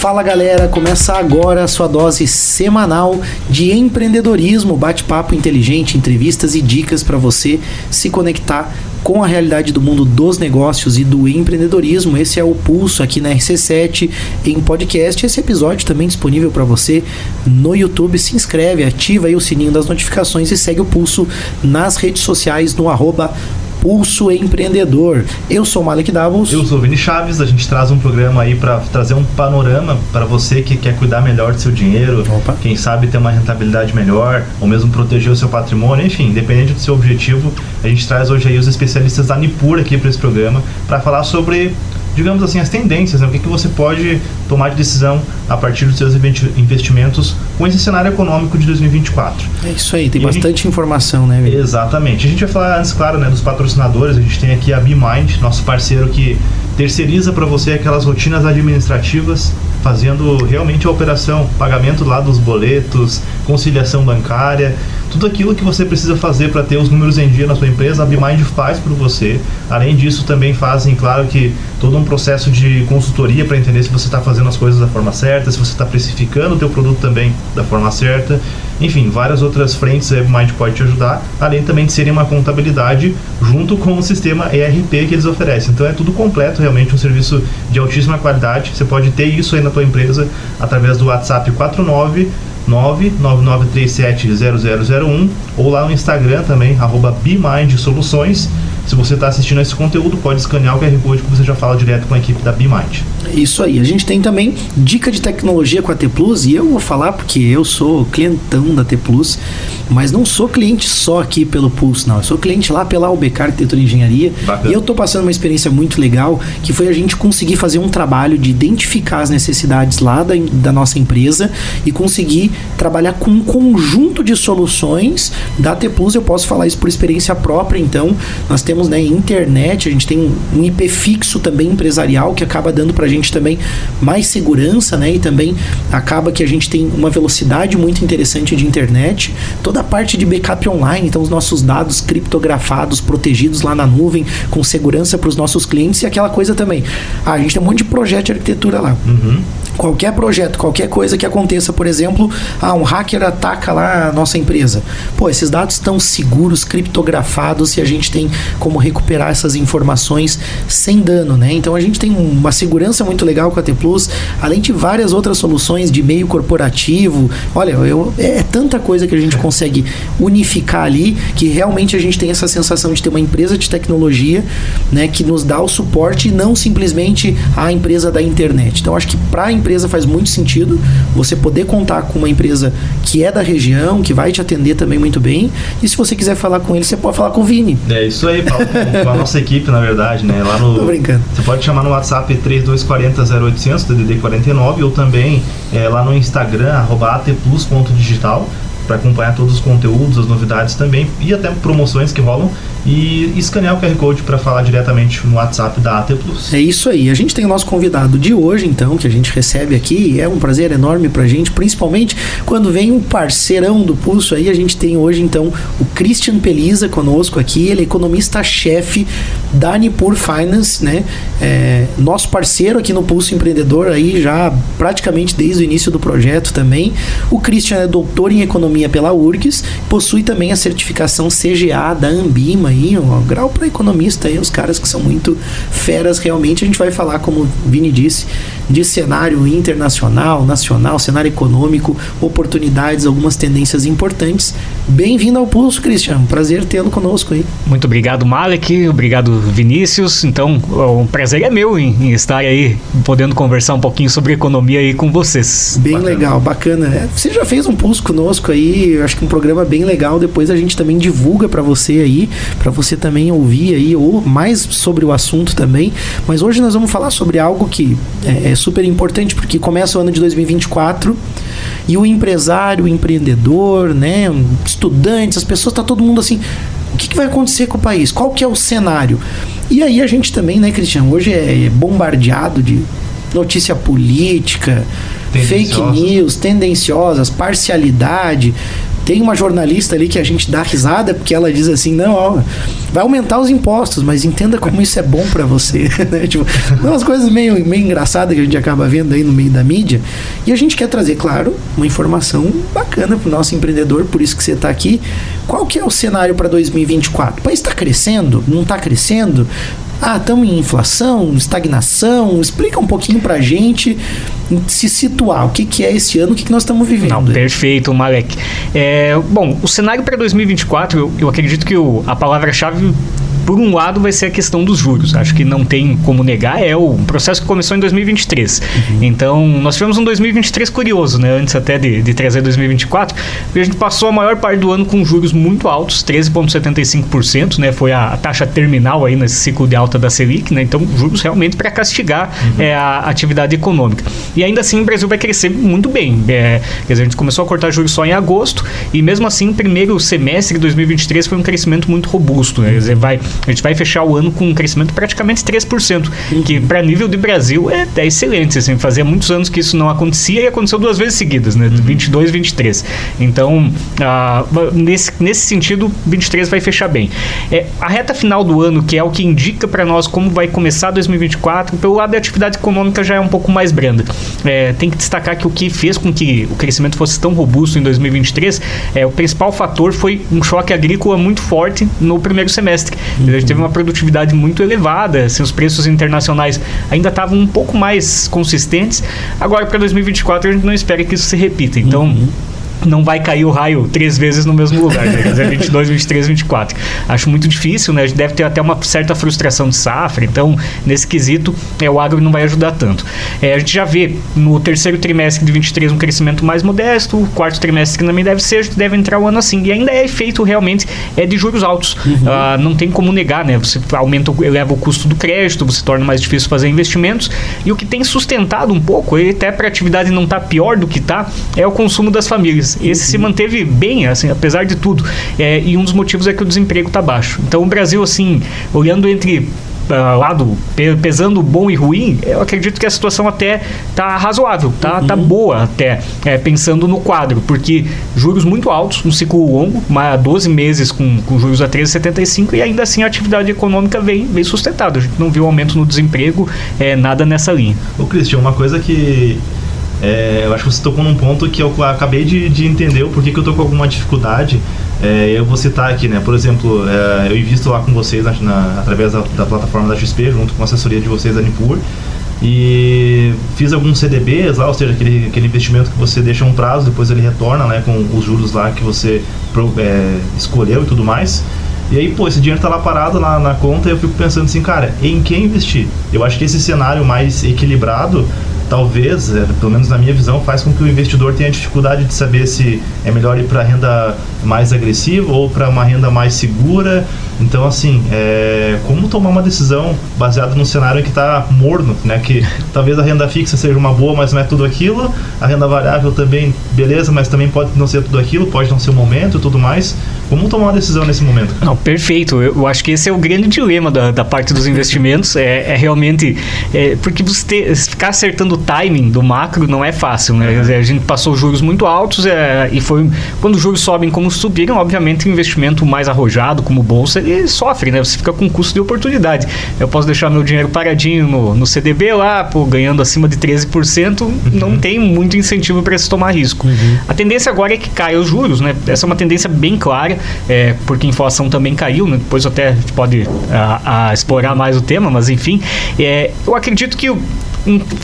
Fala galera, começa agora a sua dose semanal de empreendedorismo, bate-papo inteligente, entrevistas e dicas para você se conectar com a realidade do mundo dos negócios e do empreendedorismo. Esse é o Pulso aqui na RC7 em podcast. Esse episódio também disponível para você no YouTube. Se inscreve, ativa aí o sininho das notificações e segue o Pulso nas redes sociais no arroba Pulso Empreendedor. Eu sou o Malek Davos. Eu sou o Vini Chaves. A gente traz um programa aí para trazer um panorama para você que quer cuidar melhor do seu dinheiro, Opa. quem sabe ter uma rentabilidade melhor, ou mesmo proteger o seu patrimônio, enfim, independente do seu objetivo, a gente traz hoje aí os especialistas da Nipur aqui para esse programa para falar sobre digamos assim, as tendências, né? o que, que você pode tomar de decisão a partir dos seus investimentos com esse cenário econômico de 2024. É isso aí, tem E bastante gente- informação, né, Vini? Exatamente. A gente vai falar antes, claro, né, dos patrocinadores. A gente tem aqui a BeMind, nosso parceiro que terceiriza para você aquelas rotinas administrativas, fazendo realmente a operação, pagamento lá dos boletos, conciliação bancária, tudo aquilo que você precisa fazer para ter os números em dia na sua empresa, a BeMind faz por você. Além disso, também fazem, claro que todo um processo de consultoria para entender se você está fazendo as coisas da forma certa, se você está precificando o teu produto também da forma certa. Enfim, várias outras frentes a BeMind pode te ajudar, além também de serem uma contabilidade junto com o sistema ERP que eles oferecem. Então é tudo completo, realmente um serviço de altíssima qualidade. Você pode ter isso aí na tua empresa através do WhatsApp 49 999370001 ou lá no Instagram também, arroba Soluções. Se você está assistindo esse conteúdo, pode escanear o QR Code que você já fala direto com a equipe da BeMind. Isso aí. A gente tem também dica de tecnologia com a T Plus e eu vou falar porque eu sou clientão da T Plus, mas não sou cliente só aqui pelo Pulse, não. Eu sou cliente lá pela UBK Arquitetura e Engenharia Bacana. e eu tô passando uma experiência muito legal que foi a gente conseguir fazer um trabalho de identificar as necessidades lá da, da nossa empresa e conseguir trabalhar com um conjunto de soluções da T Plus. Eu posso falar isso por experiência própria, então nós temos né, internet, a gente tem um, IP fixo também empresarial que acaba dando pra gente também mais segurança, né? E também acaba que a gente tem uma velocidade muito interessante de internet. Toda a parte de backup online, então os nossos dados criptografados, protegidos lá na nuvem, com segurança para os nossos clientes e aquela coisa também. Ah, a gente tem um monte de projeto de arquitetura lá. Qualquer projeto, qualquer coisa que aconteça, por exemplo, ah, um hacker ataca lá a nossa empresa. Pô, esses dados estão seguros, criptografados e a gente tem como recuperar essas informações sem dano, né? Então a gente tem uma segurança muito legal com a T Plus, além de várias outras soluções de meio corporativo. Olha, eu, é, é tanta coisa que a gente consegue unificar ali que realmente a gente tem essa sensação de ter uma empresa de tecnologia, né, que nos dá o suporte e não simplesmente a empresa da internet. Então acho que para a empresa faz muito sentido você poder contar com uma empresa que é da região, que vai te atender também muito bem. E se você quiser falar com ele, você pode falar com o Vini. É isso aí, com, com a nossa equipe, na verdade, né? Lá no, Tô brincando. Você pode chamar no WhatsApp 3240 0800, DDD 49, ou também é, lá no Instagram, arroba atplus.digital, para acompanhar todos os conteúdos, as novidades também, e até promoções que rolam, e escanear o QR Code para falar diretamente no WhatsApp da AT Plus. É isso aí. A gente tem o nosso convidado de hoje, então, que a gente recebe aqui. É um prazer enorme pra gente, principalmente quando vem um parceirão do Pulso aí. A gente tem hoje, então, o Christian Peliza conosco aqui. Ele é economista-chefe da Nipur Finance, né? É, nosso parceiro aqui no Pulso Empreendedor aí já praticamente desde o início do projeto também. O Christian é doutor em economia pela URGS, possui também a certificação CGA da Ambima aí, um grau para economista aí, os caras que são muito feras realmente. A gente vai falar, como o Vini disse, de cenário internacional, nacional, cenário econômico, oportunidades, algumas tendências importantes. Bem-vindo ao Pulso, Christian. Prazer tê-lo conosco aí. Muito obrigado, Malek. Obrigado, Vinícius. Então, o prazer é meu em, em estar aí, podendo conversar um pouquinho sobre economia aí com vocês. Bem Bacana. legal, bacana. É, Você já fez um pulso conosco aí, eu acho que um programa bem legal. Depois a gente também divulga pra você aí, pra você também ouvir aí, ou mais sobre o assunto também. Mas hoje nós vamos falar sobre algo que é, é super importante, porque começa o ano de 2024 e o empresário, o empreendedor, né, um estudante, as pessoas, tá todo mundo assim. O que, que vai acontecer com o país? Qual que é o cenário? E aí a gente também, né, Cristiano, hoje é bombardeado de notícia política, fake news, tendenciosas, parcialidade. Tem uma jornalista ali que a gente dá risada porque ela diz assim: não, ó, vai aumentar os impostos, mas entenda como isso é bom para você. né? tipo, umas coisas meio, meio engraçadas que a gente acaba vendo aí no meio da mídia. E a gente quer trazer, claro, uma informação bacana para o nosso empreendedor, por isso que você está aqui. Qual que é o cenário para 2024? O país está crescendo? Não está crescendo? Ah, estamos em inflação, estagnação. Explica um pouquinho pra gente se situar. O que, que é esse ano, o que, que nós estamos vivendo. Não, perfeito, Malek. É, bom, o cenário para 2024, eu, eu acredito que o, a palavra-chave por um lado, vai ser a questão dos juros. Acho que não tem como negar, é o processo que começou em 2023. Uhum. Então, nós tivemos um 2023 curioso, né? Antes até de, de trazer 2024, porque a gente passou a maior parte do ano com juros muito altos, 13,75%, né? Foi a, taxa terminal aí nesse ciclo de alta da Selic, né? Então, juros realmente para castigar uhum. é, a atividade econômica. E ainda assim, o Brasil vai crescer muito bem. É, quer dizer, a gente começou a cortar juros só em agosto, e mesmo assim, o primeiro semestre de 2023 foi um crescimento muito robusto, né? Quer dizer, vai a gente vai fechar o ano com um crescimento praticamente 3%, uhum. que para nível de Brasil é, é, excelente. Assim, fazia muitos anos que isso não acontecia e aconteceu duas vezes seguidas, né? Uhum. 22 e 23. Então, ah, nesse, nesse sentido, 23 vai fechar bem. É, a reta final do ano, que é o que indica para nós como vai começar 2024, pelo lado da atividade econômica já é um pouco mais branda. É, tem que destacar que o que fez com que o crescimento fosse tão robusto em 2023, é, o principal fator foi um choque agrícola muito forte no primeiro semestre. A gente teve uma produtividade muito elevada, assim, os preços internacionais ainda estavam um pouco mais consistentes. Agora, para 2024, a gente não espera que isso se repita. Então. Uhum não vai cair o raio três vezes no mesmo lugar, né? Quer dizer, 22, 23, 24. Acho muito difícil, né? A gente deve ter até uma certa frustração de safra, então, nesse quesito, é, o agro não vai ajudar tanto. É, a gente já vê no terceiro trimestre de 23 um crescimento mais modesto, o quarto trimestre também deve ser, a gente deve entrar o ano assim. E ainda é efeito realmente é de juros altos. Uhum. Ah, não tem como negar, né? Você aumenta, eleva o custo do crédito, você torna mais difícil fazer investimentos. E o que tem sustentado um pouco, ele até para a atividade não estar tá pior do que está, é o consumo das famílias. Esse se manteve bem, assim, apesar de tudo. É, e um dos motivos é que o desemprego está baixo. Então o Brasil, assim, olhando entre uh, lado pesando bom e ruim, eu acredito que a situação até tá razoável, tá, tá uhum. tá boa até, é, pensando no quadro, porque juros muito altos, um ciclo longo, mais 12 meses com, com juros a 13,75 e ainda assim a atividade econômica vem, vem sustentada. A gente não viu aumento no desemprego, é, nada nessa linha. Ô Cristian, uma coisa que é, eu acho que você tocou num ponto que eu acabei de, de entender o porquê que eu tô com alguma dificuldade. É, eu vou citar aqui, né? Por exemplo, é, eu invisto lá com vocês na, na, através da, da, plataforma da XP, junto com a assessoria de vocês da Nipur. E fiz alguns CDBs lá, ou seja, aquele, aquele investimento que você deixa um prazo, depois ele retorna né, com os juros lá que você é, escolheu e tudo mais. E aí, pô, esse dinheiro tá lá parado lá na conta e eu fico pensando assim, cara, em quem investir? Eu acho que esse cenário mais equilibrado talvez, é, pelo menos na minha visão, faz com que o investidor tenha dificuldade de saber se é melhor ir para renda mais agressiva ou para uma renda mais segura. Então, assim, é, como tomar uma decisão baseada num cenário que está morno, né? Que talvez a renda fixa seja uma boa, mas não é tudo aquilo. A renda variável também, beleza, mas também pode não ser tudo aquilo, pode não ser o momento e tudo mais. Como tomar uma decisão nesse momento? Não, perfeito. Eu, eu, acho que esse é o grande dilema da, da parte dos investimentos. É, é realmente. É, porque você ter, ficar acertando o timing do macro não é fácil, né? Dizer, a gente passou juros muito altos é, e foi. Quando os juros sobem como subiram, obviamente o investimento mais arrojado, como bolsa, ele sofre, né? Você fica com custo de oportunidade. Eu posso deixar meu dinheiro paradinho no, no CDB lá, pô, ganhando acima de 13%, uhum. não tem muito incentivo para se tomar risco. Uhum. A tendência agora é que caia os juros, né? Essa é uma tendência bem clara é, porque a inflação também caiu, né? depois até a gente pode a, a explorar mais o tema, mas enfim, é, eu acredito que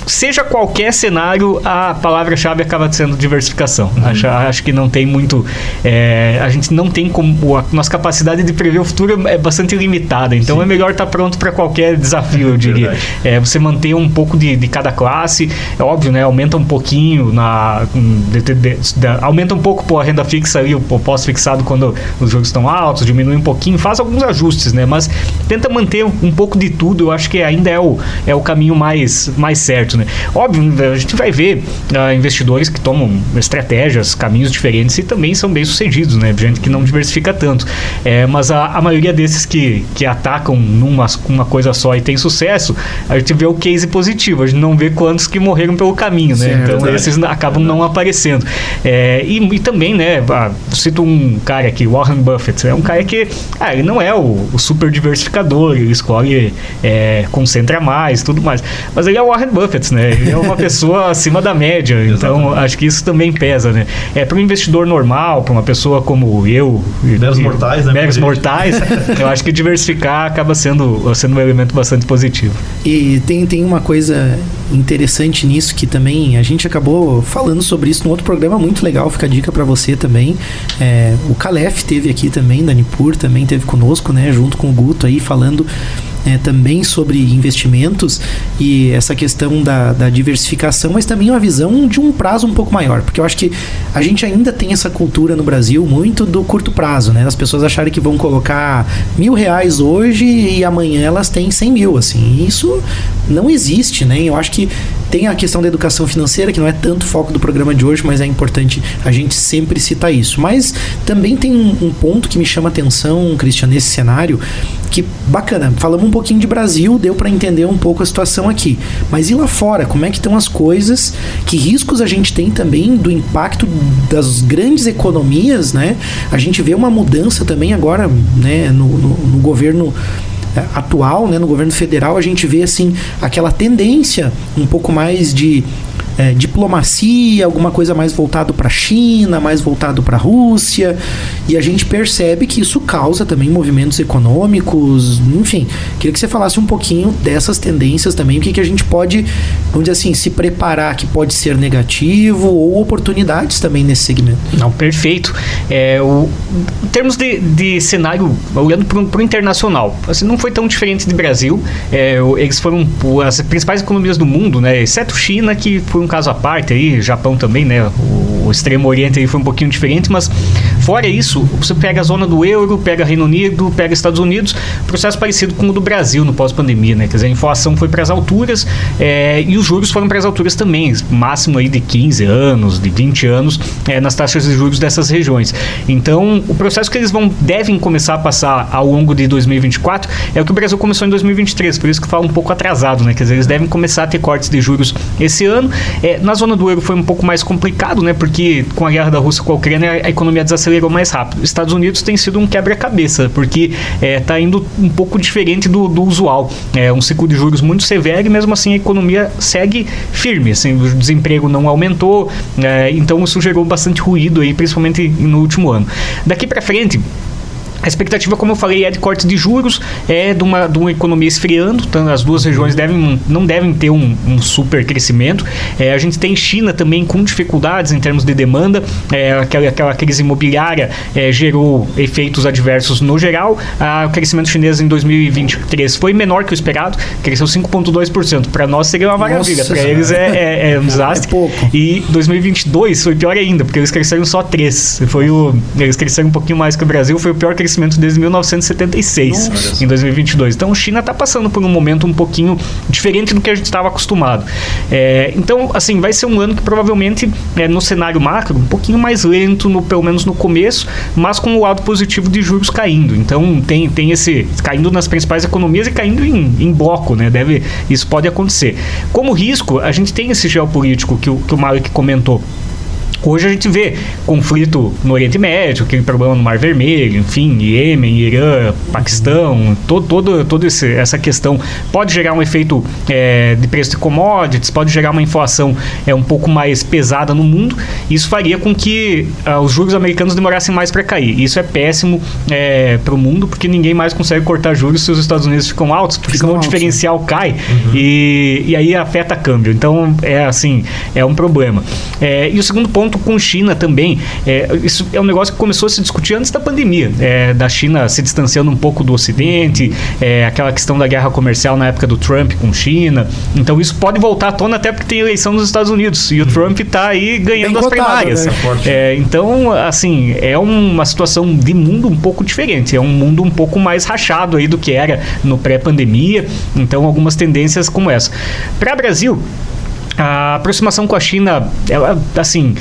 seja qualquer cenário, a palavra-chave acaba sendo diversificação. Uhum. Acho, acho, que não tem muito. É, a gente não tem como. A nossa capacidade de prever o futuro é bastante limitada. Então Sim. é melhor estar pronto para qualquer desafio, eu diria. É, você manter um pouco de, de cada classe. É óbvio, né? Aumenta um pouquinho na. De, de, aumenta um pouco pô, a renda fixa ali, o pós-fixado quando os juros estão altos, diminui um pouquinho, faz alguns ajustes, né? Mas tenta manter um pouco de tudo. Eu acho que ainda é o, é o caminho mais mais certo, né? Óbvio, a gente vai ver uh, investidores que tomam estratégias, caminhos diferentes e também são bem sucedidos, né? Gente que não diversifica tanto. É, mas a, a maioria desses que, que atacam numa uma coisa só e tem sucesso, a gente vê o case positivo, a gente não vê quantos que morreram pelo caminho, né? Certo, então é. esses acabam não aparecendo. É, e, e, também, né, ah, cito um cara aqui, Warren Buffett, é um cara que ah, ele não é o, o super diversificador, ele escolhe, é, concentra mais, tudo mais. Mas ele é o Warren Buffett, né? Ele é uma pessoa acima da média, então acho que isso também pesa, né? É para um investidor normal, para uma pessoa como eu, meros mortais, né? Meros mortais, eu acho que diversificar acaba sendo, sendo um elemento bastante positivo. E tem, tem uma coisa interessante nisso que também a gente acabou falando sobre isso no outro programa muito legal, fica a dica para você também. É, o Calef teve aqui também, da Nipur também teve conosco, né, junto com o Guto aí falando é, também sobre investimentos e essa questão da, da, diversificação, mas também uma visão de um prazo um pouco maior, porque eu acho que a gente ainda tem essa cultura no Brasil muito do curto prazo, né? As pessoas acharem que vão colocar mil reais hoje e amanhã elas têm cem mil, assim. Isso não existe, né? Eu acho que tem a questão da educação financeira, que não é tanto foco do programa de hoje, mas é importante a gente sempre citar isso. Mas também tem um, um ponto que me chama atenção, Cristian, nesse cenário, que bacana, falamos um pouquinho de Brasil, deu para entender um pouco a situação aqui. Mas e lá fora, como é que estão as coisas? Que riscos a gente tem também do impacto das grandes economias, né? A gente vê uma mudança também agora, né, no, no, no governo é, atual, né, no governo federal, a gente vê assim aquela tendência um pouco mais de é, diplomacia, alguma coisa mais voltado para a China, mais voltado para a Rússia, e a gente percebe que isso causa também movimentos econômicos, enfim. Queria que você falasse um pouquinho dessas tendências também, o que, que a gente pode, vamos dizer assim, se preparar que pode ser negativo ou oportunidades também nesse segmento. Não, perfeito. É, o, em termos de, de cenário, olhando para o internacional, assim, não foi tão diferente do Brasil. É, eles foram as principais economias do mundo, né, exceto China, que foi um caso à parte aí, Japão também, né? O, o Extremo Oriente aí foi um pouquinho diferente, mas fora isso, você pega a zona do euro, pega Reino Unido, pega Estados Unidos, processo parecido com o do Brasil no pós-pandemia, né? Quer dizer, a inflação foi para as alturas é, e os juros foram para as alturas também, máximo aí de 15 anos, de 20 anos é, nas taxas de juros dessas regiões. Então, o processo que eles vão devem começar a passar ao longo de 2024 é o que o Brasil começou em 2023, por isso que fala um pouco atrasado, né? Quer dizer, eles devem começar a ter cortes de juros esse ano é, na zona do euro foi um pouco mais complicado, né? Porque com a guerra da Rússia com a Ucrânia, a economia desacelerou mais rápido. Estados Unidos tem sido um quebra-cabeça, porque está é, indo um pouco diferente do, do, usual. É um ciclo de juros muito severo e mesmo assim a economia segue firme. Assim, o desemprego não aumentou, é, então isso gerou bastante ruído aí, principalmente no último ano. Daqui para frente, a expectativa, como eu falei, é de corte de juros, é de uma, de uma economia esfriando, então as duas regiões devem, não devem ter um, um super crescimento. É, a gente tem China também com dificuldades em termos de demanda, é, aquela, aquela crise imobiliária é, gerou efeitos adversos no geral. Ah, o crescimento chinês em 2023 foi menor que o esperado, cresceu 5,2%. Para nós seria uma maravilha, para eles é, é, é, um desastre. É e 2022 foi pior ainda, porque eles cresceram só 3%. Foi o, eles cresceram um pouquinho mais que o Brasil, foi o pior crescimento crescimento desde 1976, Nossa. em 2022. Então, a China está passando por um momento um pouquinho diferente do que a gente estava acostumado. É, então, assim, vai ser um ano que provavelmente, é, no cenário macro, um pouquinho mais lento, no, pelo menos no começo, mas com o lado positivo de juros caindo. Então, tem, tem esse. caindo nas principais economias e caindo em, em bloco, né? Deve, isso pode acontecer. Como risco, a gente tem esse geopolítico que o, que o Malik comentou. Hoje a gente vê conflito no Oriente Médio, aquele problema no Mar Vermelho, enfim, Iêmen, Irã, Paquistão, todo, todo, toda essa questão pode gerar um efeito é, de preço de commodities, pode gerar uma inflação é, um pouco mais pesada no mundo. Isso faria com que ah, os juros americanos demorassem mais para cair. Isso é péssimo é, para o mundo, porque ninguém mais consegue cortar juros se os Estados Unidos ficam altos, porque senão o diferencial cai uhum. e, e aí afeta câmbio. Então, é assim, é um problema. É, e o segundo ponto com China também. É, isso é um negócio que começou a se discutir antes da pandemia, é, da China se distanciando um pouco do Ocidente, é, aquela questão da guerra comercial na época do Trump com China. Então isso pode voltar à tona até porque tem eleição nos Estados Unidos e o Trump está aí ganhando Bem as cotado, primárias. Né? É, então, assim, é uma situação de mundo um pouco diferente. É um mundo um pouco mais rachado aí do que era no pré-pandemia. Então, algumas tendências como essa. Para Brasil, a aproximação com a China, ela, assim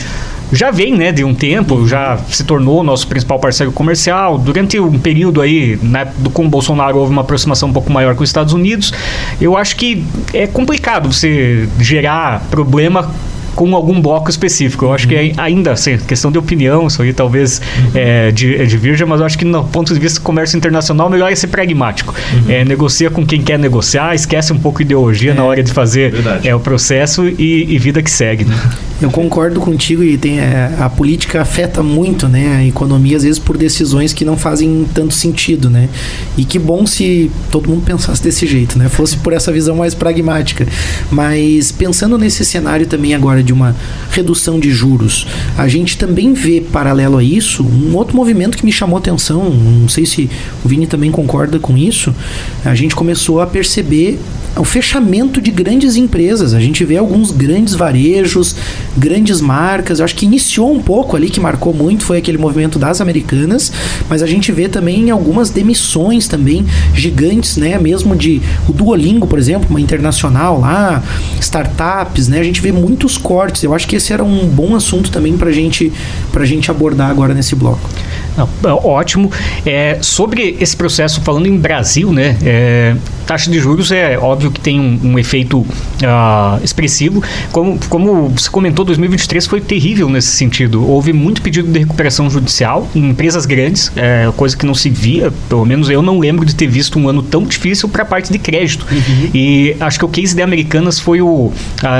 já vem né, de um tempo, já se tornou nosso principal parceiro comercial. Durante um período aí, né, do, com o Bolsonaro, houve uma aproximação um pouco maior com os Estados Unidos. Eu acho que é complicado você gerar problema com algum bloco específico. Eu acho que ainda, assim, questão de opinião, isso aí talvez uhum. é, de, divirja, mas eu acho que no ponto de vista do comércio internacional, melhor é ser pragmático. Uhum. É, negocia com quem quer negociar, esquece um pouco ideologia é, na hora de fazer é, o processo e, e, vida que segue. Né? Eu concordo contigo e tem, é, a política afeta muito né, a economia, às vezes por decisões que não fazem tanto sentido. Né? E que bom se todo mundo pensasse desse jeito, né? fosse por essa visão mais pragmática. Mas pensando nesse cenário também agora de uma redução de juros. A gente também vê, paralelo a isso, um outro movimento que me chamou atenção, não sei se o Vini também concorda com isso, a gente começou a perceber o fechamento de grandes empresas. A gente vê alguns grandes varejos, grandes marcas. Eu acho que iniciou um pouco ali, que marcou muito, foi aquele movimento das americanas, mas a gente vê também algumas demissões também gigantes, né? Mesmo de o Duolingo, por exemplo, uma internacional lá, startups, né? A gente vê muitos cortes. Eu acho que esse era um bom assunto também para gente, a gente abordar agora nesse bloco. Não, é ótimo. É, sobre esse processo, falando em Brasil, né? É, taxa de juros é óbvio que tem um, um efeito uh, expressivo. Como, como você comentou, 2023 foi terrível nesse sentido. Houve muito pedido de recuperação judicial em empresas grandes, é, coisa que não se via, pelo menos eu não lembro de ter visto um ano tão difícil para a parte de crédito. Uhum. E acho que o case de Americanas foi o, uh,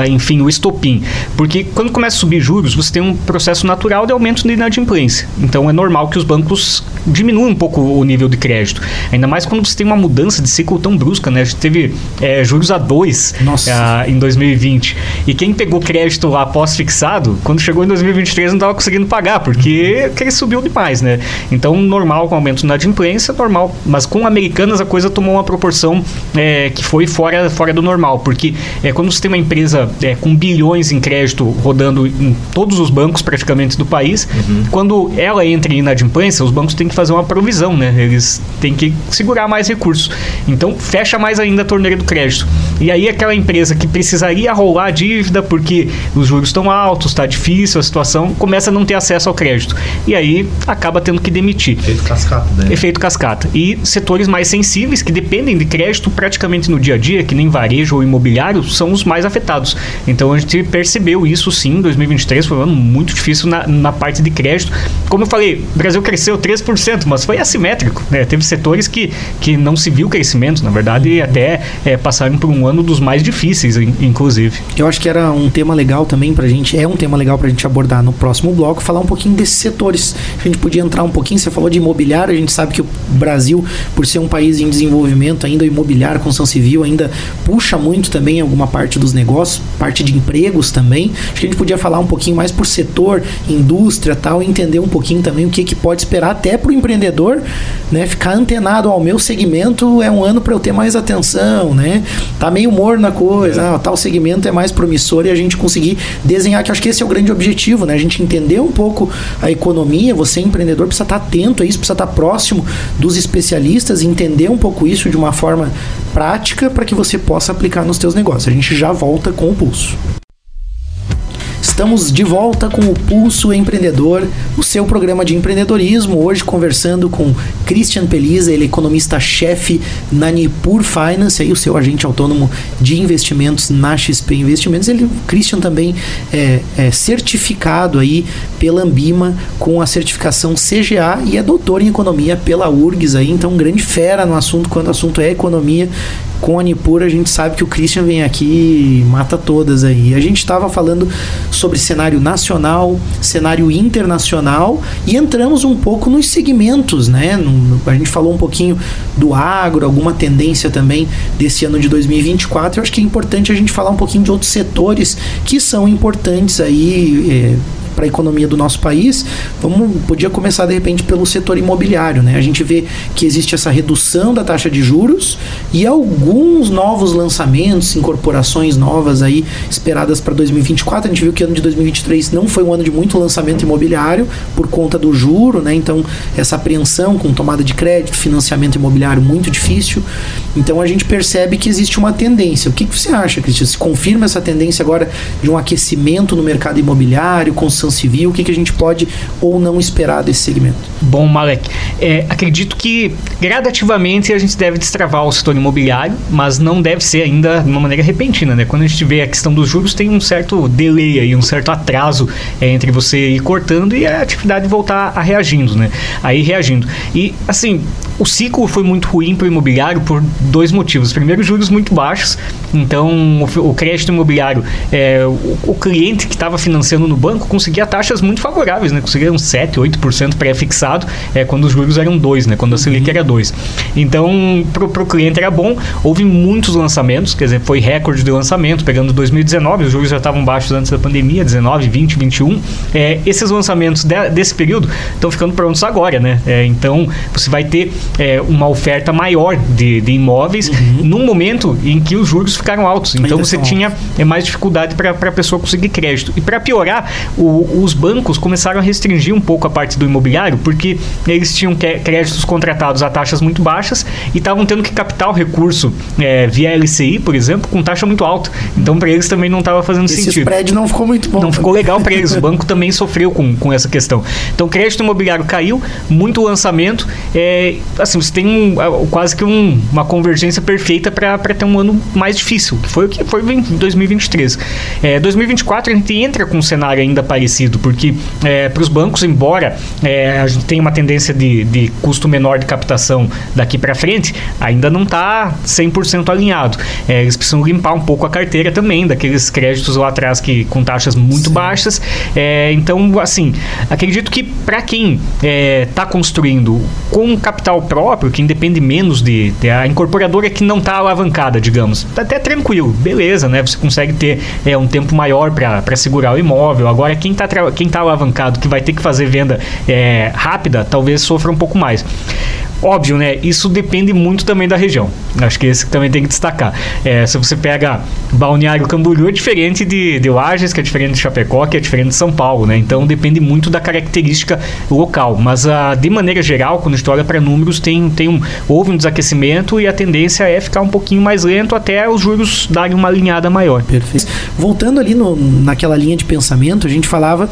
enfim, o estopim. Porque quando começa a subir juros, você tem um processo natural de aumento de inadimplência. Então é normal que os bancos diminuam um pouco o nível de crédito. Ainda mais quando você tem uma mudança de ciclo tão brusca, né? A gente teve é, juros a dois uh, em 2020. E quem pegou crédito lá pós-fixado, quando chegou em 2023 não estava conseguindo pagar, porque, porque ele subiu demais, né? Então, normal com aumento de inadimplência, normal. Mas com americanas a coisa tomou uma proporção é, que foi fora, fora do normal, porque é, quando você tem uma empresa é, com bilhões em crédito rodando em todos os bancos praticamente do país, uhum. quando ela entra em inadimplência, os bancos têm que fazer uma provisão, né? Eles têm que segurar mais recursos. Então fecha mais ainda a torneira do crédito. E aí aquela empresa que precisaria rolar a dívida porque os juros estão altos, está difícil a situação, começa a não ter acesso ao crédito. E aí acaba tendo que demitir. Efeito cascata, né? Efeito cascata. E setores mais sensíveis que dependem de crédito praticamente no dia a dia, que nem varejo ou imobiliário, são os mais afetados. Então a gente percebeu isso sim, 2023 foi um ano muito difícil na, na parte de crédito. Como eu falei, o Brasil cresceu 3%, mas foi assimétrico. Né? Teve setores que, que não se viu crescimento, na verdade, e até é, passaram por um ano dos mais difíceis, inclusive. Eu acho que era um tema legal também pra gente, é um tema legal pra gente abordar no próximo bloco, falar um pouquinho desses setores. A gente podia entrar um pouquinho, você falou de imobiliário, a gente sabe que o Brasil, por ser um país em desenvolvimento, ainda o imobiliário, construção civil, ainda puxa muito também alguma parte dos negócios, parte de empregos também. Acho que a gente podia falar um pouquinho mais por setor, indústria tal, entender um pouquinho também o que, que pode esperar até para o empreendedor, né? Ficar antenado ao meu segmento é um ano para eu ter mais atenção, né? Tá meio morno na coisa, é. ah, tal segmento é mais promissor e a gente conseguir desenhar, que acho que esse é o grande objetivo, né? A gente entender um pouco a economia, você empreendedor precisa estar atento a isso, precisa estar próximo dos especialistas, entender um pouco isso de uma forma prática para que você possa aplicar nos teus negócios. A gente já volta com o pulso. Estamos de volta com o Pulso Empreendedor, o seu programa de empreendedorismo. Hoje conversando com Christian Pelisa, ele é economista-chefe na Nipur Finance, aí o seu agente autônomo de investimentos na XP Investimentos. Ele, o Christian também é, é certificado aí pela Ambima com a certificação CGA e é doutor em economia pela URGS aí, então grande fera no assunto quando o assunto é economia com a Nipur a gente sabe que o Christian vem aqui e mata todas aí. A gente estava falando sobre cenário nacional, cenário internacional e entramos um pouco nos segmentos, né? A gente falou um pouquinho do agro, alguma tendência também desse ano de 2024. Eu acho que é importante a gente falar um pouquinho de outros setores que são importantes aí. É, para a economia do nosso país, vamos, podia começar de repente pelo setor imobiliário. Né? A gente vê que existe essa redução da taxa de juros e alguns novos lançamentos, incorporações novas aí esperadas para 2024. A gente viu que ano de 2023 não foi um ano de muito lançamento imobiliário por conta do juro, né? Então, essa apreensão com tomada de crédito, financiamento imobiliário muito difícil. Então, a gente percebe que existe uma tendência. O que, que você acha, Cristian? Se confirma essa tendência agora de um aquecimento no mercado imobiliário, construção civil, o que, que a gente pode ou não esperar desse segmento? Bom, Malek, é, acredito que gradativamente a gente deve destravar o setor imobiliário, mas não deve ser ainda de uma maneira repentina, né? Quando a gente vê a questão dos juros, tem um certo delay aí, um certo atraso é, entre você ir cortando e a atividade voltar a reagindo, né? Aí reagindo. E, assim, o ciclo foi muito ruim para o imobiliário por dois motivos. Primeiro, juros muito baixos. Então, o, o crédito imobiliário, é, o, o cliente que estava financiando no banco conseguia taxas muito favoráveis, né? Conseguia uns 7, 8% pré-fixado, é, quando os juros eram 2, né? Quando a Selic era 2. Então, para o cliente era bom. Houve muitos lançamentos, quer dizer, foi recorde de lançamento, pegando 2019, os juros já estavam baixos antes da pandemia, 19, 20, 21. É, esses lançamentos de, desse período estão ficando prontos agora, né? É, então, você vai ter é, uma oferta maior de, de imóveis uhum. num momento em que os juros ficaram altos. Então você tinha é, mais dificuldade para a pessoa conseguir crédito. E para piorar, o, os bancos começaram a restringir um pouco a parte do imobiliário, porque eles tinham créditos contratados a taxas muito baixas e estavam tendo que captar o recurso é, via LCI, por exemplo, com taxa muito alta. Então para eles também não estava fazendo Esse sentido. Esse não ficou muito bom. Não ficou legal para eles. O banco também sofreu com, com essa questão. Então crédito imobiliário caiu, muito lançamento. É, assim, você tem um, quase que um, uma convergência perfeita para ter um ano mais difícil, que foi o que foi em 2023. É, 2024 a gente entra com um cenário ainda parecido, porque é, para os bancos, embora é, a gente tenha uma tendência de, de custo menor de captação daqui para frente, ainda não está 100% alinhado. É, eles precisam limpar um pouco a carteira também, daqueles créditos lá atrás que com taxas muito Sim. baixas. É, então, assim, acredito que para quem está é, construindo com capital próprio, que independe menos de, de a incorporadora que não está alavancada, digamos, tá até tranquilo, beleza, né? Você consegue ter é, um tempo maior para segurar o imóvel. Agora, quem está quem tá alavancado, que vai ter que fazer venda é, rápida, talvez sofra um pouco mais. Óbvio, né? Isso depende muito também da região. Acho que esse também tem que destacar. É, se você pega Balneário Camboriú, é diferente de, de Lages, que é diferente de Chapecó, que é diferente de São Paulo, né? Então depende muito da característica local. Mas a, de maneira geral, quando a gente olha para números, tem, tem um, houve um desaquecimento e a tendência é ficar um pouquinho mais lento até os juros darem uma alinhada maior. Perfeito. Voltando ali no, naquela linha de pensamento, a gente falava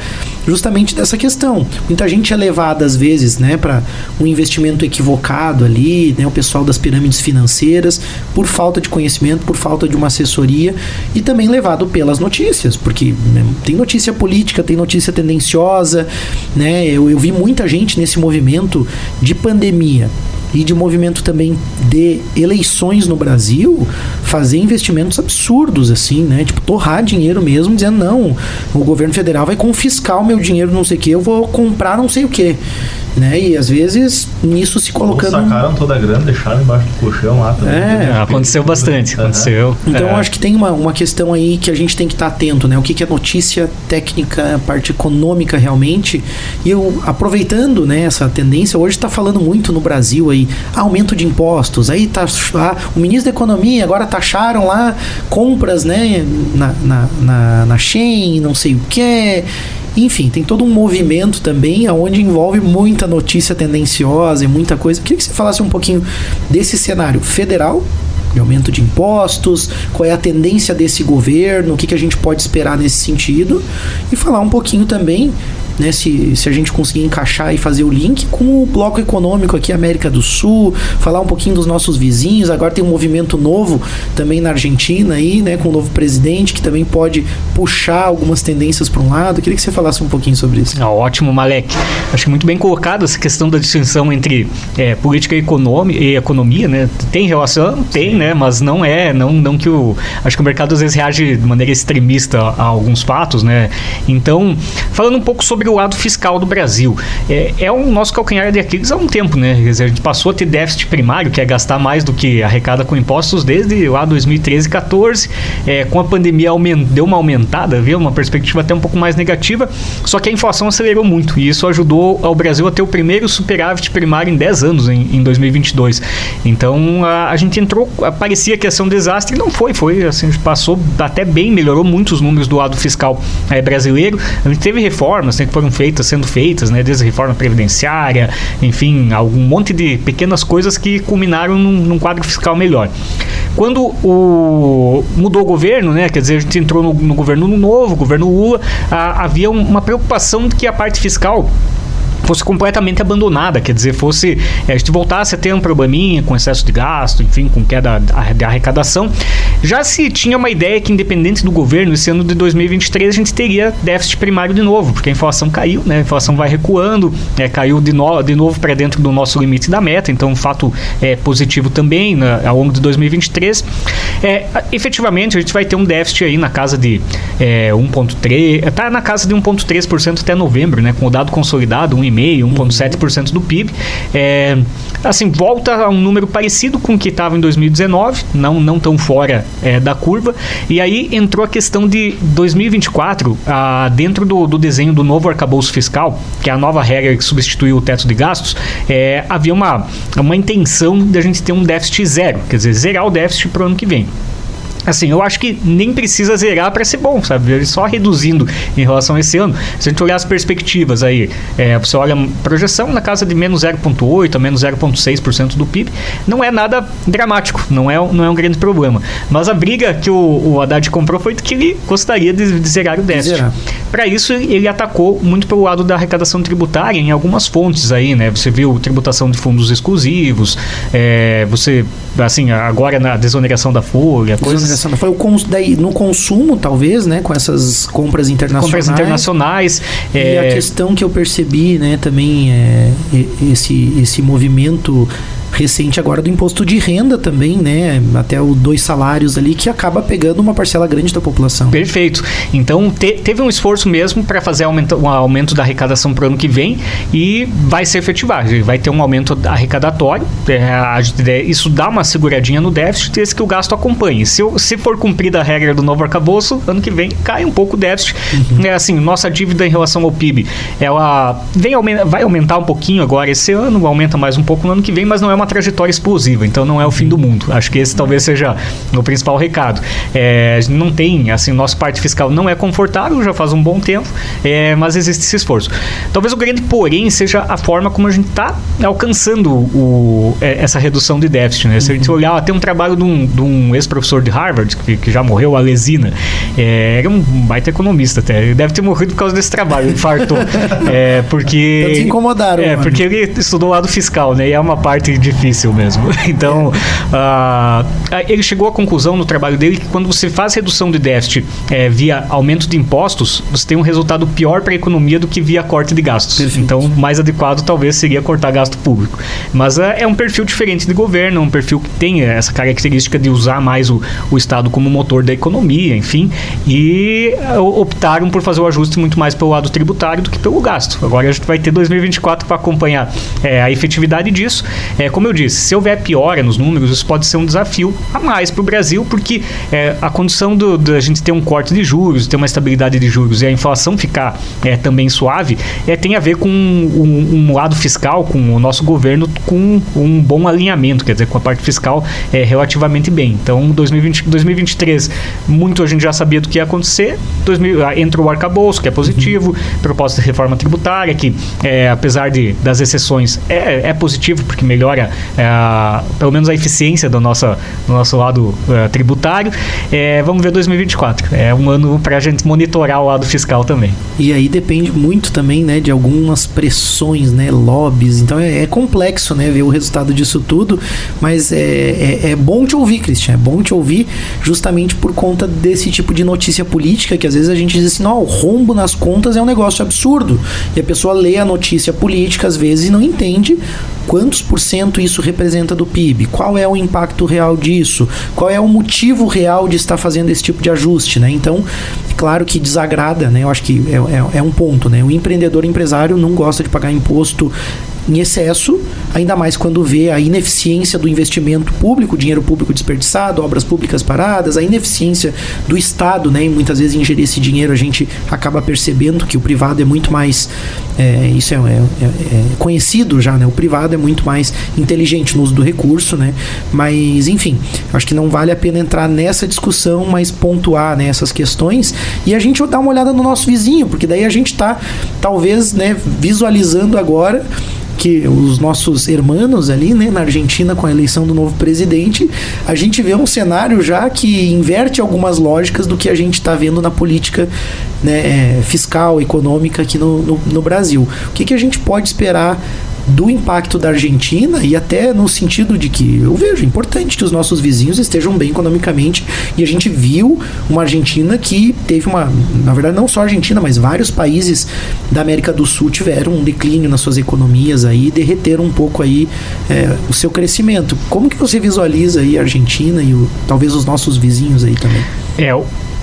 justamente dessa questão. Muita gente é levada, às vezes, né, para um investimento equivocado equivocado ali, né, o pessoal das pirâmides financeiras, por falta de conhecimento, por falta de uma assessoria e também levado pelas notícias, porque né, tem notícia política, tem notícia tendenciosa, né? Eu, eu vi muita gente nesse movimento de pandemia e de movimento também de eleições no Brasil fazer investimentos absurdos assim, né? Tipo, torrar dinheiro mesmo, dizendo não, o governo federal vai confiscar o meu dinheiro, não sei o que, eu vou comprar não sei o que né? E às vezes nisso se colocando. Ou sacaram toda a grana, deixaram embaixo do colchão lá também. É, aconteceu bastante, aconteceu. Então é. acho que tem uma, uma questão aí que a gente tem que estar tá atento, né? O que, que é notícia técnica, parte econômica realmente. E eu, aproveitando né, essa tendência, hoje está falando muito no Brasil aí, aumento de impostos, aí tá ah, o ministro da Economia agora taxaram lá compras né, na, na, na, na Shein, não sei o que. Enfim, tem todo um movimento também onde envolve muita notícia tendenciosa e muita coisa. Queria que você falasse um pouquinho desse cenário federal de aumento de impostos, qual é a tendência desse governo, o que, que a gente pode esperar nesse sentido, e falar um pouquinho também né, se, se a gente conseguir encaixar e fazer o link com o bloco econômico aqui América do Sul, falar um pouquinho dos nossos vizinhos. Agora tem um movimento novo também na Argentina aí, né, com o um novo presidente que também pode puxar algumas tendências para um lado. Eu queria que você falasse um pouquinho sobre isso. Ah, ótimo, Malek. Acho que muito bem colocado essa questão da distinção entre é, política e economia, e economia, né? Tem relação, tem, né? Mas não é, não, não que o acho que o mercado às vezes reage de maneira extremista a, a alguns fatos, né? Então, falando um pouco sobre sobre o lado fiscal do Brasil. É, é o nosso calcanhar de Aquiles há um tempo, né? Quer dizer, a gente passou a ter déficit primário, que é gastar mais do que arrecada com impostos desde lá 2013 e 14. É, com a pandemia deu uma aumentada, viu? Uma perspectiva até um pouco mais negativa. Só que a inflação acelerou muito e isso ajudou ao Brasil a ter o primeiro superávit primário em 10 anos, em, em 2022. Então a, a gente entrou, parecia que ia ser um desastre, não foi, foi assim, passou até bem, melhorou muito os números do lado fiscal é, brasileiro. A gente teve reformas né, foram feitas, sendo feitas, né, desde a reforma previdenciária, enfim, algum monte de pequenas coisas que culminaram num, num quadro fiscal melhor. Quando o, mudou o governo, né, quer dizer, a gente entrou no, no governo novo, governo Lula, a, havia uma preocupação de que a parte fiscal fosse completamente abandonada, quer dizer, fosse é, a gente voltasse a ter um probleminha com excesso de gasto, enfim, com queda da arrecadação. Já se tinha uma ideia que, independente do governo, esse ano de 2023 a gente teria déficit primário de novo, porque a inflação caiu, né? A inflação vai recuando, é, caiu de, no, de novo para dentro do nosso limite da meta, então um fato é, positivo também né, ao longo de 2023. É, efetivamente, a gente vai ter um déficit aí na casa de é, 1,3%, está na casa de 1,3% até novembro, né? Com o dado consolidado, 1,5%. 1,5%, 1,7% do PIB. É, assim, volta a um número parecido com o que estava em 2019, não, não tão fora é, da curva. E aí entrou a questão de 2024, ah, dentro do, do desenho do novo arcabouço fiscal, que é a nova regra que substituiu o teto de gastos, é, havia uma, uma intenção de a gente ter um déficit zero, quer dizer, zerar o déficit para o ano que vem. Assim, eu acho que nem precisa zerar para ser bom, sabe? Só reduzindo em relação a esse ano. Se a gente olhar as perspectivas aí, é, você olha a projeção na casa de menos 0,8% a menos 0,6% do PIB, não é nada dramático, não é, não é um grande problema. Mas a briga que o, o Haddad comprou foi que ele gostaria de, de zerar o déficit. Para isso, ele atacou muito pelo lado da arrecadação tributária em algumas fontes aí, né? Você viu tributação de fundos exclusivos, é, você, assim, agora na desoneração da folha, coisas foi o cons, daí, no consumo, talvez, né? Com essas compras internacionais. Compras internacionais. E é... a questão que eu percebi, né, também é esse, esse movimento recente agora do imposto de renda também, né? Até o dois salários ali, que acaba pegando uma parcela grande da população. Perfeito. Então te, teve um esforço mesmo para fazer aumento, um aumento da arrecadação para o ano que vem e vai ser efetivado. Vai ter um aumento arrecadatório. É, isso dá uma seguradinha no déficit, desde que o gasto acompanhe. Se, se for cumprida a regra do novo arcabouço, ano que vem cai um pouco o déficit. Uhum. É assim, nossa dívida em relação ao PIB, ela vem, vai aumentar um pouquinho agora esse ano, aumenta mais um pouco no ano que vem, mas não é uma uma trajetória explosiva, então não é o fim do mundo. Acho que esse talvez seja o principal recado. É, não tem, assim, nosso parte fiscal não é confortável, já faz um bom tempo, é, mas existe esse esforço. Talvez o grande porém seja a forma como a gente está alcançando o, é, essa redução de déficit. Né? Se a gente uhum. olhar, tem um trabalho de um, um ex-professor de Harvard, que, que, já morreu, a Lesina, é, era um baita economista até. Ele deve ter morrido por causa desse trabalho, infartou. é, porque. Então te incomodaram. É, mano. porque ele estudou o lado fiscal, né? E é uma parte de difícil mesmo. Então, uh, ele chegou à conclusão no trabalho dele que quando você faz redução de déficit é, via aumento de impostos, você tem um resultado pior para a economia do que via corte de gastos. Perfeito. Então, mais adequado talvez seria cortar gasto público. Mas uh, é um perfil diferente de governo, um perfil que tem essa característica de usar mais o, o Estado como motor da economia, enfim, e uh, optaram por fazer o ajuste muito mais pelo lado tributário do que pelo gasto. Agora a gente vai ter 2024 para acompanhar é, a efetividade disso. É, como eu disse, se houver piora nos números, isso pode ser um desafio a mais para o Brasil, porque é, a condição do, a gente ter um corte de juros, ter uma estabilidade de juros e a inflação ficar é, também suave, é, tem a ver com um, um, lado fiscal, com o nosso governo com um bom alinhamento, quer dizer, com a parte fiscal é, relativamente bem. Então, 2020, 2023, muito a gente já sabia do que ia acontecer, 2000, ah, entra o arcabouço, que é positivo, uhum. proposta de reforma tributária, que é, apesar de, das exceções, é, é positivo, porque melhora é, pelo menos a eficiência do nosso, do nosso lado é, tributário. É, vamos ver 2024. É um ano para a gente monitorar o lado fiscal também. E aí depende muito também né, de algumas pressões, né, lobbies. Então é, é complexo né, ver o resultado disso tudo, mas é, é, é, bom te ouvir, Christian. É bom te ouvir justamente por conta desse tipo de notícia política que às vezes a gente diz assim: não, o rombo nas contas é um negócio absurdo. E a pessoa lê a notícia política às vezes e não entende quantos por cento quanto isso representa do PIB? Qual é o impacto real disso? Qual é o motivo real de estar fazendo esse tipo de ajuste, né? Então, claro que desagrada, né? Eu acho que é, é, é um ponto, né? O empreendedor empresário não gosta de pagar imposto em excesso, ainda mais quando vê a ineficiência do investimento público, dinheiro público desperdiçado, obras públicas paradas, a ineficiência do Estado, né? E muitas vezes ingerir esse dinheiro a gente acaba percebendo que o privado é muito mais, é, isso é, é, é, é conhecido já, né? O privado é muito mais inteligente no uso do recurso, né? Mas enfim, acho que não vale a pena entrar nessa discussão, mas pontuar né, essas questões e a gente dar uma olhada no nosso vizinho, porque daí a gente está talvez, né, visualizando agora que os nossos hermanos ali, né, na Argentina, com a eleição do novo presidente, a gente vê um cenário já que inverte algumas lógicas do que a gente está vendo na política né, é, fiscal, econômica aqui no, no, no Brasil. O que, que a gente pode esperar do impacto da Argentina e até no sentido de que eu vejo importante que os nossos vizinhos estejam bem economicamente e a gente viu uma Argentina que teve uma, na verdade não só a Argentina, mas vários países da América do Sul tiveram um declínio nas suas economias aí, derreteram um pouco aí é, o seu crescimento. Como que você visualiza aí a Argentina e o, talvez os nossos vizinhos aí também? É,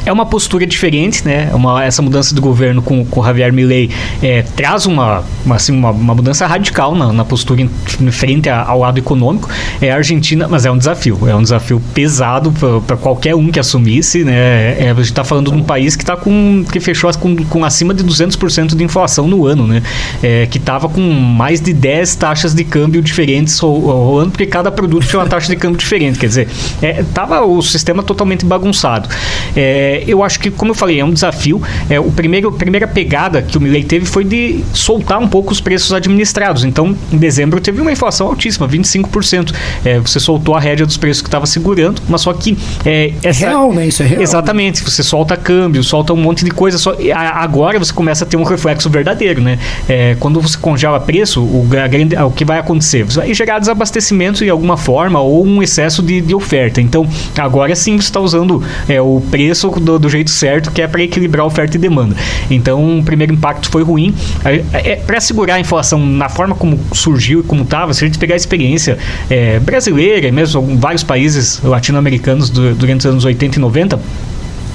é uma postura diferente, né? Uma, essa mudança do governo com, com Javier Milei é, traz uma, uma, assim, uma, uma, mudança radical na, na postura em, em frente a, ao lado econômico. É a Argentina, mas é um desafio, é um desafio pesado para qualquer um que assumisse, né? É, a gente está falando de um país que tá com que fechou com, com acima de 200% de inflação no ano, né? É, que estava com mais de 10 taxas de câmbio diferentes rolando, porque cada produto tinha uma taxa de câmbio diferente. Quer dizer, é, tava o sistema totalmente bagunçado. É, é, eu acho que, como eu falei, é um desafio. É, o primeiro, a primeira pegada que o Milley teve foi de soltar um pouco os preços administrados. Então, em dezembro teve uma inflação altíssima, 25%. É, você soltou a rédea dos preços que estava segurando, mas só que... É, essa, real, né? Isso é real. Exatamente. Você solta câmbio, solta um monte de coisa. Só, agora você começa a ter um reflexo verdadeiro, né? É, quando você congela preço, o, grande, o que vai acontecer? Você vai gerar desabastecimento de alguma forma ou um excesso de, de oferta. Então, agora sim você está usando é, o preço do, do jeito certo, que é para equilibrar oferta e demanda. Então, o primeiro impacto foi ruim. É, é, para segurar a inflação na forma como surgiu e como estava, se a gente pegar a experiência é, brasileira e mesmo vários países latino-americanos durante os anos 80 e 90,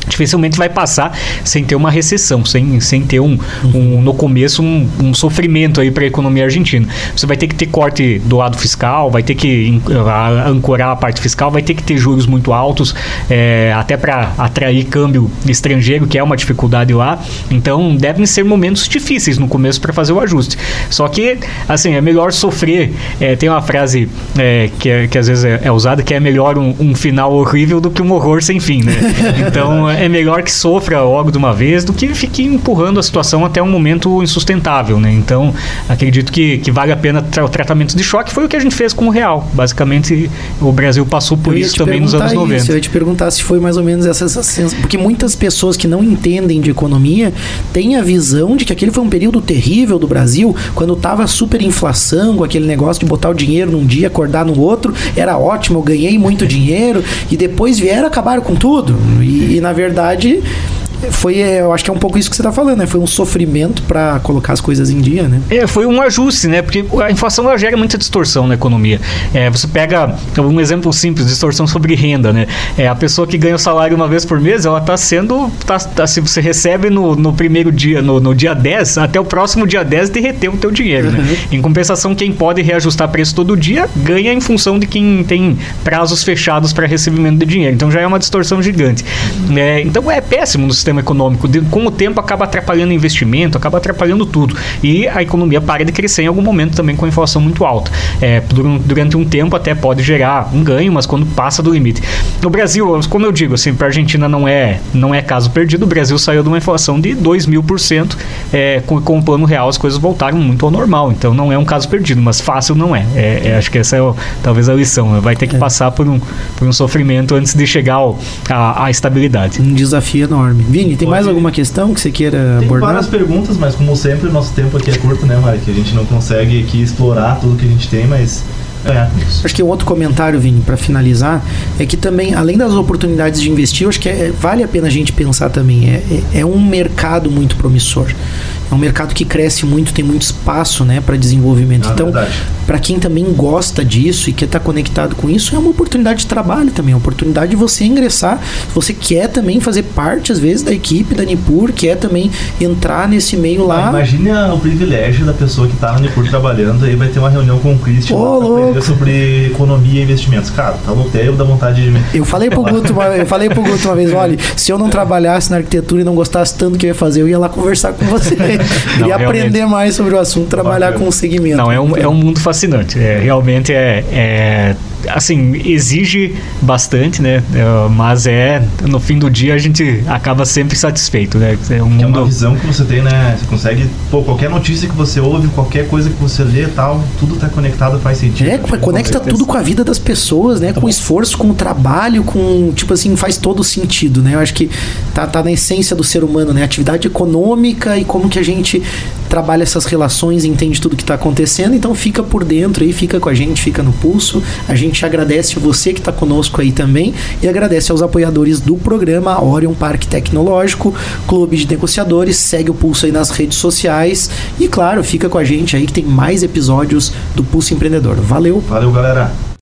dificilmente vai passar sem ter uma recessão, sem, sem ter um, um no começo um, um sofrimento aí para a economia argentina. Você vai ter que ter corte do lado fiscal, vai ter que ancorar a parte fiscal, vai ter que ter juros muito altos, é, até para atrair câmbio estrangeiro, que é uma dificuldade lá. Então devem ser momentos difíceis no começo para fazer o ajuste. Só que assim é melhor sofrer. É, tem uma frase é, que, é, que às vezes é, é usada que é melhor um, um final horrível do que um horror sem fim, né? Então é melhor que sofra logo de uma vez do que fique empurrando a situação até um momento insustentável, né? Então, acredito que, que vale a pena tra o tratamento de choque. Foi o que a gente fez com o real. Basicamente, o Brasil passou por isso também nos anos 90. Isso, eu ia te perguntar se foi mais ou menos essa sensação. Porque muitas pessoas que não entendem de economia têm a visão de que aquele foi um período terrível do Brasil, quando estava super inflação, com aquele negócio de botar o dinheiro num dia, acordar no outro, era ótimo, eu ganhei muito dinheiro, e depois vieram acabaram com tudo. E, e na verdade verdade, foi, é, eu acho que é um pouco isso que você está falando, né? Foi um sofrimento para colocar as coisas em dia, né? É, foi um ajuste, né? Porque a inflação ela gera muita distorção na economia. É, você pega um exemplo simples, distorção sobre renda, né? É, a pessoa que ganha o salário uma vez por mês, ela está sendo, tá, tá, se você recebe no, no primeiro dia, no, no, dia 10, até o próximo dia 10 derreteu o teu dinheiro, né? uhum. Em compensação, quem pode reajustar preço todo dia, ganha em função de quem tem prazos fechados para recebimento de dinheiro. Então já é uma distorção gigante. É, então é péssimo no sistema econômico. De, com o tempo acaba atrapalhando investimento, acaba atrapalhando tudo. E a economia para de crescer em algum momento também com a inflação muito alta. É, durante um tempo até pode gerar um ganho, mas quando passa do limite. No Brasil, como eu digo, assim, para a Argentina não é, não é caso perdido, o Brasil saiu de uma inflação de 2 mil por cento. É, com, com o plano real as coisas voltaram muito ao normal. Então não é um caso perdido, mas fácil não é. é, é acho que essa é o, talvez a lição. Vai ter que é. passar por um, por um sofrimento antes de chegar ao, à, à estabilidade. Um desafio enorme. Vini, tem mais alguma questão que você queira tem abordar? Tem várias perguntas, mas como sempre, o nosso tempo aqui é curto, né, Mike? A gente não consegue aqui explorar tudo que a gente tem, mas é. Acho que um outro comentário, Vini, para finalizar, é que também, além das oportunidades de investir, acho que é, vale a pena a gente pensar também. É, é, é, um mercado muito promissor. É um mercado que cresce muito, tem muito espaço, né, para desenvolvimento. Ah, então, para quem também gosta disso e quer estar conectado com isso, é uma oportunidade de trabalho também, é uma oportunidade de você ingressar. Você quer também fazer parte, às vezes, da equipe da Nipur, quer também entrar nesse meio lá. Imagine o privilégio da pessoa que está na Nipur trabalhando aí vai ter uma reunião com o Christian aprender sobre economia e investimentos. Cara, tá louco, até eu dá vontade de... Eu falei pro Guto, uma, eu falei pro Guto uma vez, olha, se eu não trabalhasse na arquitetura e não gostasse tanto que eu ia fazer, eu ia lá conversar com você. Não, realmente. aprender mais sobre o assunto, trabalhar com o segmento. Não, é um, é um mundo fascinante. É, realmente é, é. Assim, exige bastante, né? É, mas é. No fim do dia a gente acaba sempre satisfeito, né? É um Que é uma mundo. visão que você tem, né? Você consegue... Pô, qualquer notícia que você ouve, qualquer coisa que você lê e tal, tudo tá conectado, faz sentido. É, conecta certeza. tudo com a vida das pessoas, né? Com o esforço, com o trabalho, com. Tipo assim, faz todo sentido, né? Eu acho que tá, tá na essência do ser humano, né? Atividade econômica e como que a gente trabalha essas relações, entende tudo que tá acontecendo. Então fica por dentro aí, fica com a gente, fica no pulso. A gente agradece você que tá conosco aí também e agradece aos apoiadores do programa Orion Parque Tecnológico, Clube de Negociadores. Segue o pulso aí nas redes sociais e, claro, fica com a gente aí que tem mais episódios do Pulso Empreendedor. Valeu! Valeu, galera.